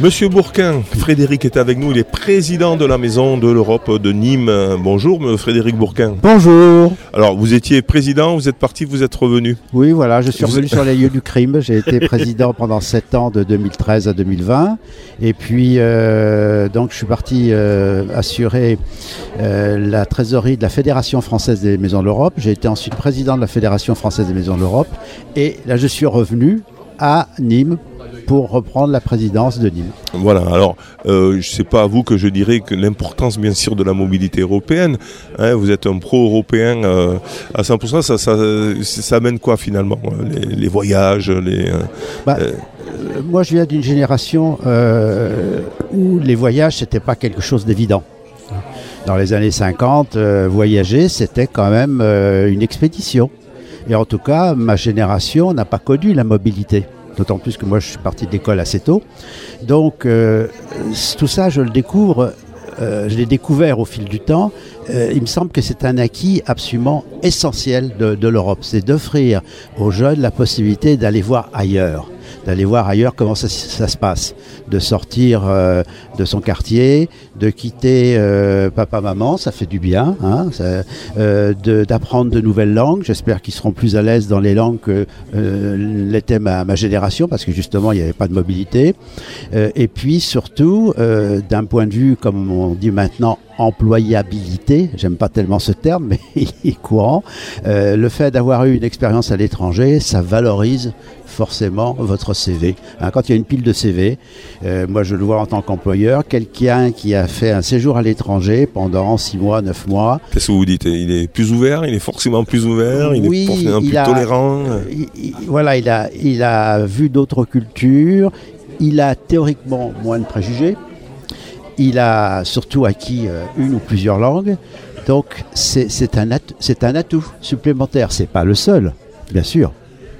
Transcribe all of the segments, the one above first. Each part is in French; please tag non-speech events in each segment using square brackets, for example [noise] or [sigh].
Monsieur Bourquin, Frédéric est avec nous, il est président de la Maison de l'Europe de Nîmes. Bonjour Frédéric Bourquin. Bonjour. Alors vous étiez président, vous êtes parti, vous êtes revenu Oui voilà, je suis revenu sur les lieux [laughs] du crime. J'ai été président pendant 7 ans de 2013 à 2020. Et puis euh, donc je suis parti euh, assurer euh, la trésorerie de la Fédération française des maisons de l'Europe. J'ai été ensuite président de la Fédération française des maisons de l'Europe. Et là je suis revenu à Nîmes pour reprendre la présidence de Nîmes. Voilà, alors euh, je sais pas à vous que je dirais que l'importance bien sûr de la mobilité européenne, hein, vous êtes un pro-européen euh, à 100%, ça, ça, ça, amène quoi finalement les, les voyages les, euh, bah, euh, Moi je viens d'une génération où les voyages c'était pas quelque chose d'évident. Dans les années 50, euh, voyager c'était quand même une expédition. Et en tout cas, ma génération n'a pas connu la mobilité d'autant plus que moi je suis parti de l'école assez tôt. Donc euh, tout ça, je le découvre, euh, je l'ai découvert au fil du temps. Euh, il me semble que c'est un acquis absolument essentiel de, de l'Europe, c'est d'offrir aux jeunes la possibilité d'aller voir ailleurs d'aller voir ailleurs comment ça, se passe, de sortir euh, de son quartier, de quitter euh, papa maman, ça fait du bien, hein, euh, d'apprendre de, nouvelles langues. J'espère qu'ils seront plus à l'aise dans les langues que l'était ma, ma, génération, parce que justement il n'y avait pas de mobilité. Et puis surtout, d'un point de vue, comme on dit maintenant, employabilité, j'aime pas tellement ce terme, mais [laughs] il est courant, le fait d'avoir eu une expérience à l'étranger, ça valorise forcément votre CV. Hein, quand il y a une pile de CV, euh, moi je le vois en tant qu'employeur, quelqu'un qui a fait un séjour à l'étranger pendant 6 mois, 9 mois. Qu'est-ce que vous dites? Il est plus ouvert, il est forcément plus ouvert, il oui, est forcément il plus a, tolérant? Il, il, voilà, il a, il a vu d'autres cultures, il a théoriquement moins de préjugés. Il a surtout acquis euh, une ou plusieurs langues, donc c'est un, at un atout supplémentaire. C'est pas le seul, bien sûr.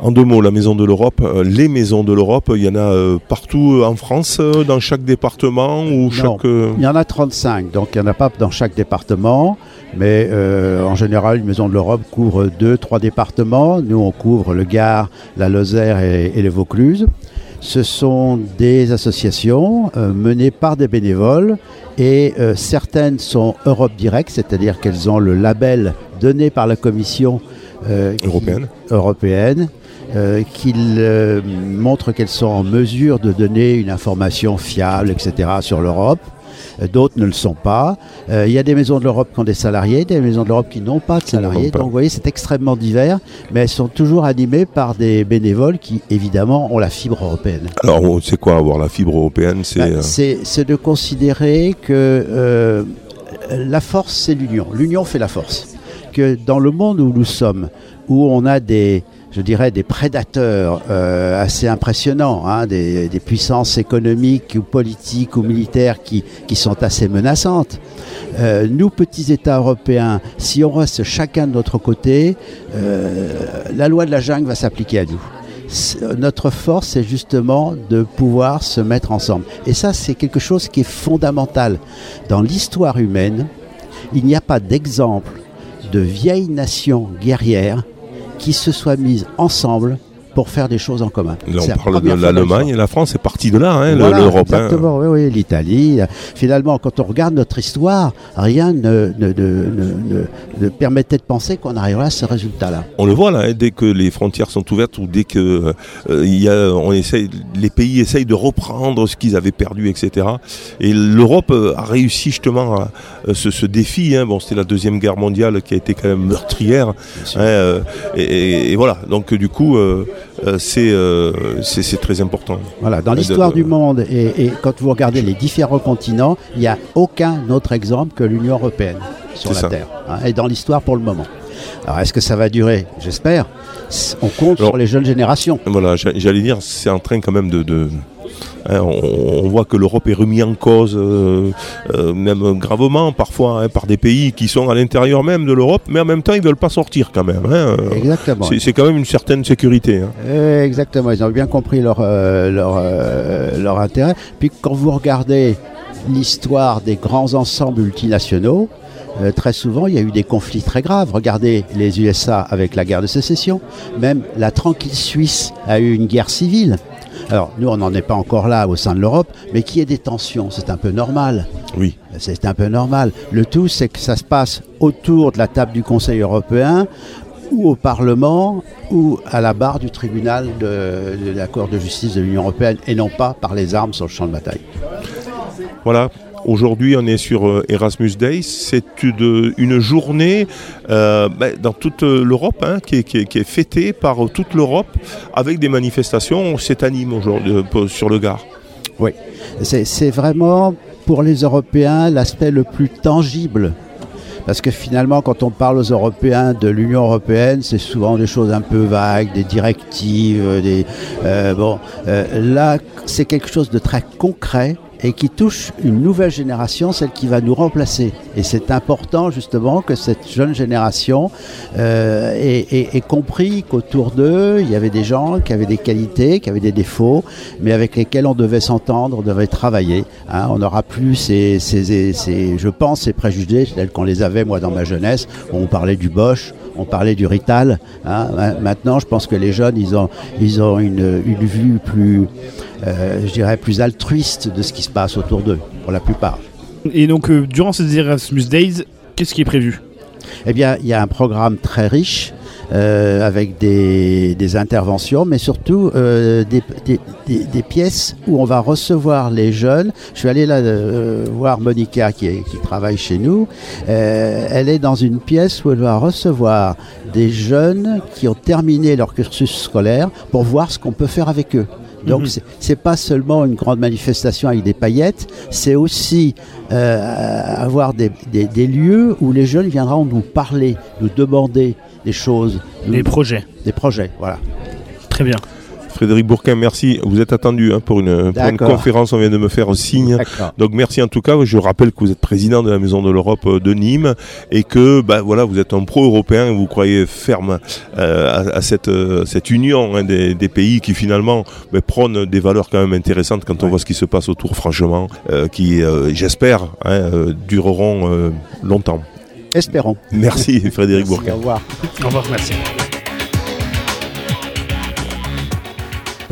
En deux mots, la Maison de l'Europe, euh, les maisons de l'Europe, il y en a euh, partout en France, euh, dans chaque département ou non, chaque... Il y en a 35, donc il n'y en a pas dans chaque département, mais euh, en général, une Maison de l'Europe couvre deux, trois départements. Nous, on couvre le Gard, la Lozère et, et les Vaucluse. Ce sont des associations euh, menées par des bénévoles et euh, certaines sont Europe Direct, c'est-à-dire qu'elles ont le label donné par la Commission euh, européenne. Qui, européenne euh, qui euh, montre qu'elles sont en mesure de donner une information fiable, etc., sur l'Europe. D'autres ne le sont pas. Euh, il y a des maisons de l'Europe qui ont des salariés, des maisons de l'Europe qui n'ont pas de salariés. Donc vous voyez, c'est extrêmement divers, mais elles sont toujours animées par des bénévoles qui, évidemment, ont la fibre européenne. Alors, c'est quoi avoir la fibre européenne C'est bah, de considérer que euh, la force, c'est l'union. L'union fait la force. Que dans le monde où nous sommes, où on a des, je dirais, des prédateurs euh, assez impressionnants, hein, des, puissances économiques ou politiques ou militaires qui, qui sont assez menaçantes. Euh, nous, petits États européens, si on reste chacun de notre côté, euh, la loi de la jungle va s'appliquer à nous notre force, c'est justement de pouvoir se mettre ensemble. Et ça, c'est quelque chose qui est fondamental. Dans l'histoire humaine, il n'y a pas d'exemple de vieilles nations guerrières qui se soient mises ensemble pour faire des choses en commun. Là, on parle de l'Allemagne et la France est partie de là, hein, voilà, l'Europe. Exactement, hein. oui, oui, l'Italie. Finalement, quand on regarde notre histoire, rien ne, ne, ne, ne permettait de penser qu'on arriverait à ce résultat-là. On le voit là, hein, dès que les frontières sont ouvertes ou dès que euh, y a, on essaye, les pays essayent de reprendre ce qu'ils avaient perdu, etc. Et l'Europe a réussi justement à, à ce, ce, défi. Hein. Bon, c'était la deuxième guerre mondiale qui a été quand même meurtrière. Euh, et, et, et, voilà. Donc du coup. Euh, euh, c'est euh, très important. Voilà, dans l'histoire du monde et, et, quand vous regardez les différents continents, il n'y a aucun autre exemple que l'Union européenne sur la ça. Terre, hein, et dans l'histoire pour le moment. Alors est-ce que ça va durer? J'espère. On compte Alors, sur les jeunes générations. Voilà, j'allais dire, c'est en train quand même de, de Hein, on, on, voit que l'Europe est remise en cause, euh, euh, même gravement parfois, hein, par des pays qui sont à l'intérieur même de l'Europe, mais en même temps ils ne veulent pas sortir quand même. Hein. Exactement. C'est quand même une certaine sécurité. Exactement, ils ont bien compris leur, euh, leur, leur intérêt. Puis quand vous regardez l'histoire des grands ensembles multinationaux, euh, très souvent, il y a eu des conflits très graves. Regardez les USA avec la guerre de sécession. Même la tranquille Suisse a eu une guerre civile. Alors, nous, on n'en est pas encore là au sein de l'Europe, mais qu'il y ait des tensions, c'est un peu normal. Oui. C'est un peu normal. Le tout, c'est que ça se passe autour de la table du Conseil européen, ou au Parlement, ou à la barre du tribunal de, de la Cour de justice de l'Union européenne, et non pas par les armes sur le champ de bataille. Voilà, Aujourd'hui, on est sur euh, Erasmus Days. C'est une, journée euh, ben, dans toute l'Europe, hein, qui, est- fêtée par toute l'Europe avec des manifestations. C'est anime aujourd'hui euh, sur le Gard. Oui, c'est vraiment pour les Européens l'aspect le plus tangible. Parce que finalement, quand on parle aux Européens de l'Union européenne, c'est souvent des choses un peu vagues, des directives, bon. là, c'est quelque chose de très concret et qui touche une nouvelle génération, celle qui va nous remplacer. Et c'est important justement que cette jeune génération euh, ait, compris qu'autour d'eux, il y avait des gens qui avaient des qualités, qui avaient des défauts, mais avec lesquels on devait s'entendre, on devait travailler. hein. on n'aura plus ces, ces- ces- je pense, ces préjugés tels qu'on les avait moi dans ma jeunesse, où on parlait du Bosch, on parlait du Rital. hein. Ma- Maintenant, je pense que les jeunes, ils ont, ils ont une, une vue plus, euh, je dirais, plus altruiste de ce qui se passe autour d'eux, pour la plupart. Et donc, euh, durant ces Erasmus Days, qu'est-ce qui est prévu? Eh bien, il y a un programme très riche euh, avec des, des interventions, mais surtout euh, des, des- des- pièces où on va recevoir les jeunes. Je suis allé là euh, voir Monica qui, qui travaille chez nous. Euh, elle est dans une pièce où elle va recevoir des jeunes qui ont terminé leur cursus scolaire pour voir ce qu'on peut faire avec eux. Donc Mhm. c'est- pas seulement une grande manifestation avec des paillettes, c'est aussi euh, avoir des, des- des lieux où les jeunes viendront nous parler, nous demander des choses, nous- Les projets. des projets. Voilà. Très bien. Frédéric Bourquin, merci. Vous êtes attendu hein, pour, une, pour une D'accord. conférence. On vient de me faire signe. D'accord. Donc merci en tout cas. Je rappelle que vous êtes président de la Maison de l'Europe euh, de Nîmes et que bah, voilà, vous êtes un pro-européen. Vous croyez ferme euh, à, à cette, euh, cette union hein, des, des pays qui finalement bah, prônent des valeurs quand même intéressantes quand on voit ce qui se passe autour, franchement, euh, qui, euh, j'espère, hein, euh, dureront euh, longtemps. Espérons. Merci [laughs] Frédéric Merci, Bourquin. Au revoir. Au revoir, merci.